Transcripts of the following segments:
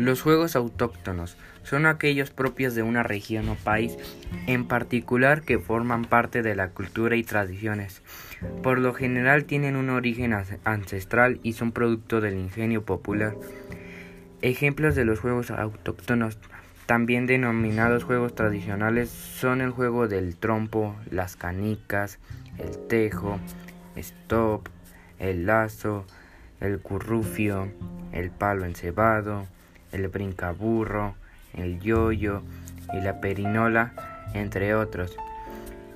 Los juegos autóctonos son aquellos propios de una región o país en particular que forman parte de la cultura y tradiciones. Por lo general tienen un origen ancestral y son producto del ingenio popular. Ejemplos de los juegos autóctonos, también denominados juegos tradicionales, son el juego del trompo, las canicas, el tejo, stop, el lazo, el currufio, el palo encebado, el brincaburro, el yoyo y la perinola, entre otros.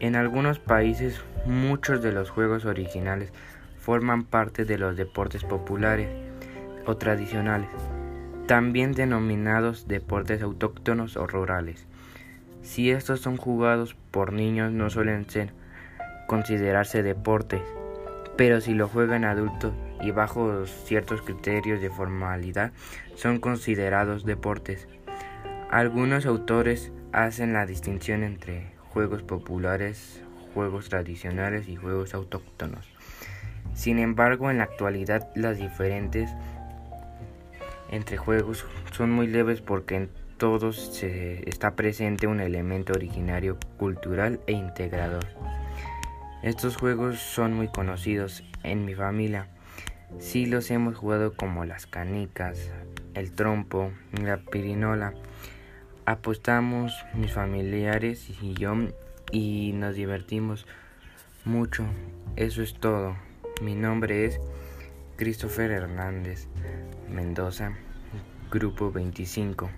En algunos países muchos de los juegos originales forman parte de los deportes populares o tradicionales, también denominados deportes autóctonos o rurales. Si estos son jugados por niños no suelen ser considerarse deportes, pero si lo juegan adultos y bajo ciertos criterios de formalidad son considerados deportes. Algunos autores hacen la distinción entre juegos populares, juegos tradicionales y juegos autóctonos. Sin embargo, en la actualidad las diferentes entre juegos son muy leves porque en todos se está presente un elemento originario cultural e integrador. Estos juegos son muy conocidos en mi familia. Sí los hemos jugado como las canicas, el trompo, la pirinola. Apostamos mis familiares y yo y nos divertimos mucho. Eso es todo. Mi nombre es Christopher Hernández Mendoza, Grupo 25.